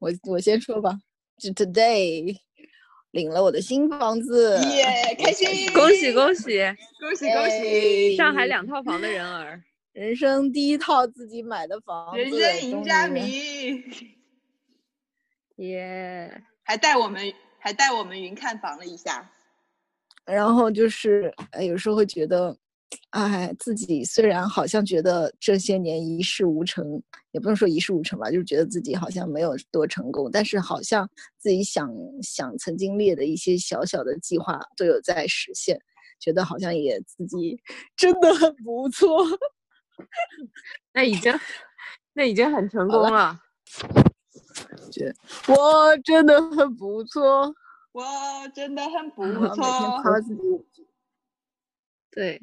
我我先说吧，就 Today。领了我的新房子，耶！开心，[laughs] 恭喜恭喜恭喜恭喜！上海两套房的人儿，[laughs] 人生第一套自己买的房子，人生赢家迷，耶！还带我们还带我们云看房了一下，然后就是，哎，有时候会觉得。哎，自己虽然好像觉得这些年一事无成，也不能说一事无成吧，就是觉得自己好像没有多成功，但是好像自己想想曾经列的一些小小的计划都有在实现，觉得好像也自己 [laughs] 真的很不错。[laughs] 那已经，那已经很成功了。[laughs] 觉我真的很不错，我真的很不错。每天夸自己。对。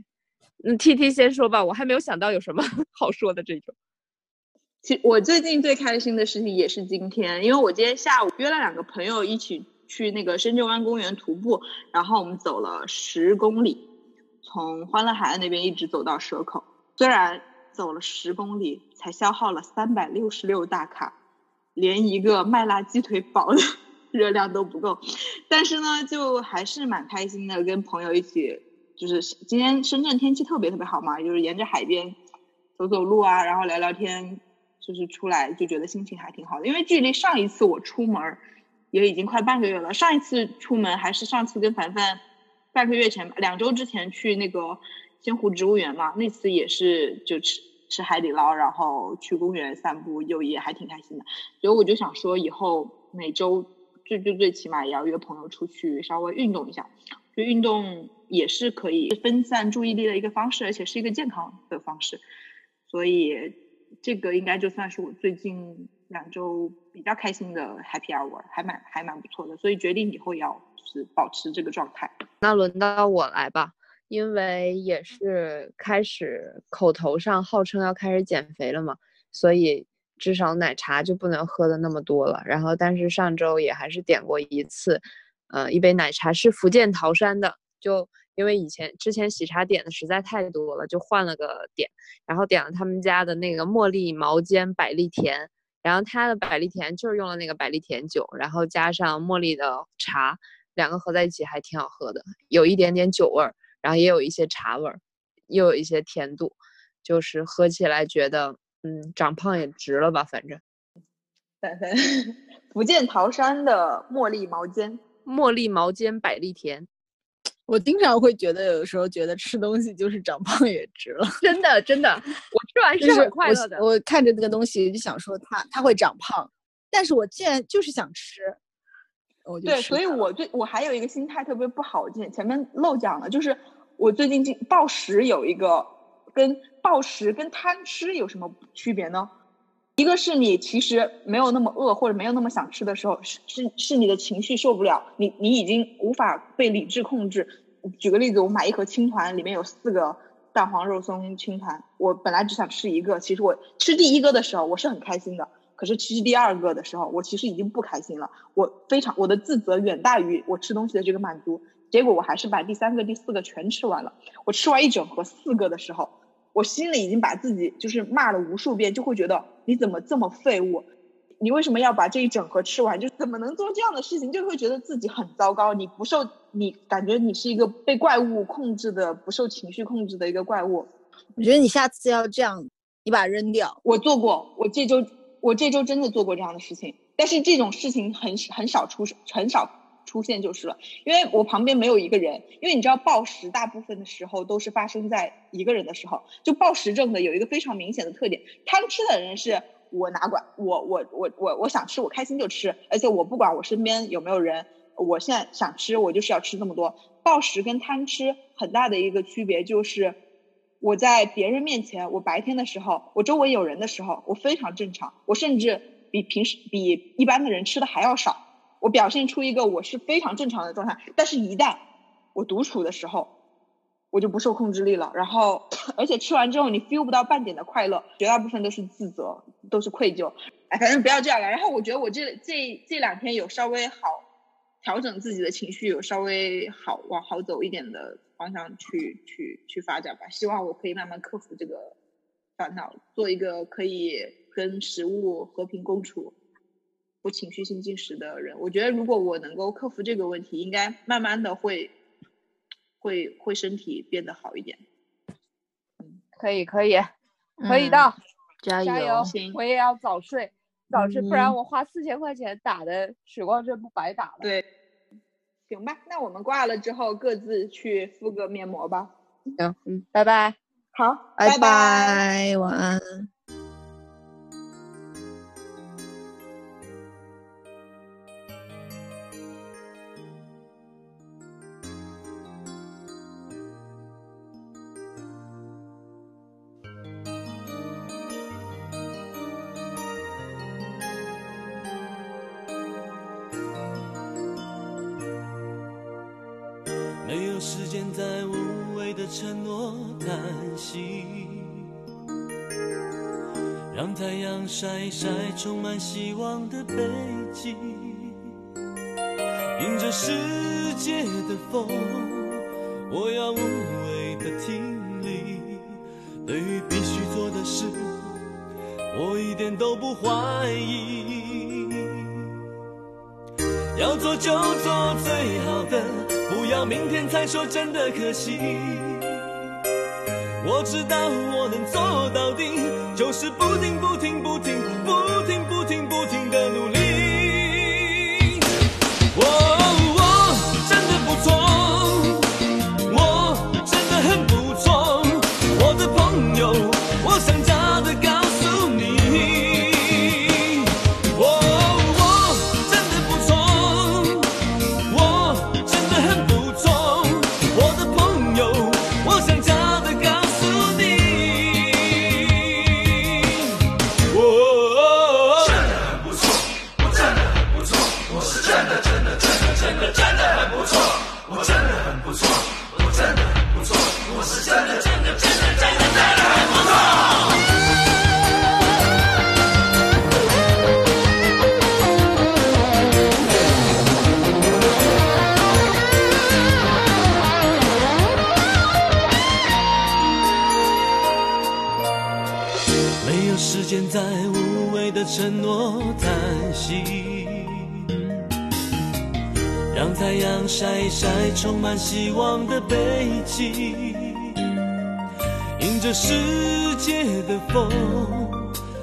嗯，T T 先说吧，我还没有想到有什么 [laughs] 好说的这种。其我最近最开心的事情也是今天，因为我今天下午约了两个朋友一起去那个深圳湾公园徒步，然后我们走了十公里，从欢乐海岸那边一直走到蛇口。虽然走了十公里，才消耗了三百六十六大卡，连一个麦辣鸡腿堡的 [laughs] 热量都不够，但是呢，就还是蛮开心的，跟朋友一起。就是今天深圳天气特别特别好嘛，就是沿着海边走走路啊，然后聊聊天，就是出来就觉得心情还挺好的。因为距离上一次我出门也已经快半个月了，上一次出门还是上次跟凡凡半个月前两周之前去那个仙湖植物园嘛，那次也是就吃吃海底捞，然后去公园散步，又也还挺开心的。所以我就想说，以后每周最最最起码也要约朋友出去稍微运动一下，就运动。也是可以分散注意力的一个方式，而且是一个健康的方式，所以这个应该就算是我最近两周比较开心的 happy hour，还蛮还蛮不错的，所以决定以后要是保持这个状态。那轮到我来吧，因为也是开始口头上号称要开始减肥了嘛，所以至少奶茶就不能喝的那么多了。然后，但是上周也还是点过一次，呃，一杯奶茶是福建桃山的，就。因为以前之前喜茶点的实在太多了，就换了个点，然后点了他们家的那个茉莉毛尖百利甜，然后它的百利甜就是用了那个百利甜酒，然后加上茉莉的茶，两个合在一起还挺好喝的，有一点点酒味儿，然后也有一些茶味儿，又有一些甜度，就是喝起来觉得，嗯，长胖也值了吧，反正。三三，福建桃山的茉莉毛尖，茉莉毛尖百利甜，我经常会觉得，有时候觉得吃东西就是长胖也值了。真的真的，我吃完是是很快乐的。我我看着那个东西就想说它它会长胖，但是我既然就是想吃，我就对，所以我最我还有一个心态特别不好，前前面漏讲了，就是我最近进暴食有一个跟暴食跟贪吃有什么区别呢？一个是你其实没有那么饿或者没有那么想吃的时候，是是是你的情绪受不了，你你已经无法被理智控制。举个例子，我买一盒青团，里面有四个蛋黄肉松青团，我本来只想吃一个，其实我吃第一个的时候我是很开心的，可是吃第二个的时候，我其实已经不开心了，我非常我的自责远大于我吃东西的这个满足，结果我还是把第三个、第四个全吃完了。我吃完一整盒四个的时候，我心里已经把自己就是骂了无数遍，就会觉得你怎么这么废物，你为什么要把这一整盒吃完？就怎么能做这样的事情？就会觉得自己很糟糕，你不受你感觉你是一个被怪物控制的、不受情绪控制的一个怪物。我觉得你下次要这样，你把它扔掉。我做过，我这周我这周真的做过这样的事情，但是这种事情很很少出很少出现就是了，因为我旁边没有一个人，因为你知道暴食大部分的时候都是发生在一个人的时候，就暴食症的有一个非常明显的特点，贪吃的人是我哪管我我我我我想吃我开心就吃，而且我不管我身边有没有人，我现在想吃我就是要吃这么多。暴食跟贪吃很大的一个区别就是。我在别人面前，我白天的时候，我周围有人的时候，我非常正常，我甚至比平时比一般的人吃的还要少，我表现出一个我是非常正常的状态。但是，一旦我独处的时候，我就不受控制力了。然后，而且吃完之后，你 feel 不到半点的快乐，绝大部分都是自责，都是愧疚。哎，反正不要这样了。然后，我觉得我这这这两天有稍微好调整自己的情绪，有稍微好往好走一点的方向去去去发展吧。希望我可以慢慢克服这个烦恼，做一个可以跟食物和平共处、不情绪性进食的人。我觉得如果我能够克服这个问题，应该慢慢的会会会身体变得好一点。可以可以可以嗯的，加加油！我也要早睡，早睡，不然嗯我花四千块钱打的水光针不白打了。对，行吧，那我们挂了之后各自去敷个面膜吧。行，嗯，拜拜。好，拜拜拜，晚安。晒充满希望的背脊，迎着世界的风，我要无畏的挺立。对于必须做的事，我一点都不怀疑。要做就做最好的，不要明天才说真的可惜。我知道我能做到底，就是不停不停不停不停不停不停的努力。晒一晒充满希望的背脊，迎着世界的风，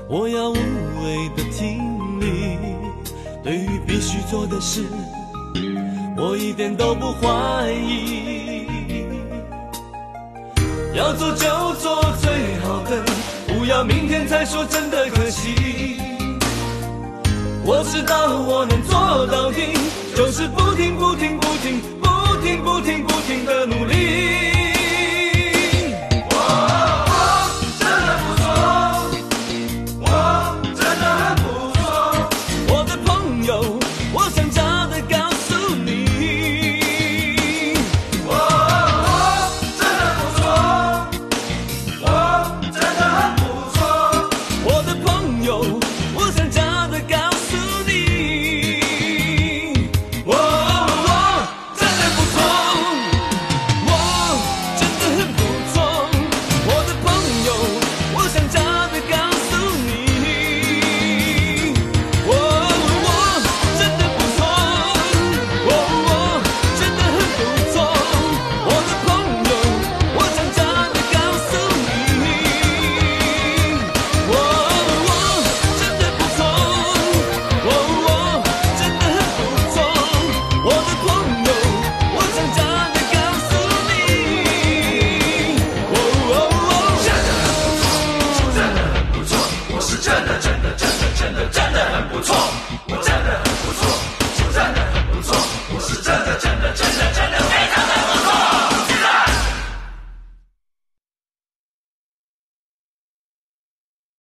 我要无畏的挺你。对于必须做的事，我一点都不怀疑。要做就做最好的，不要明天才说真的可惜。我知道我能做到底，就是不停不停不停不停不停不停的努力。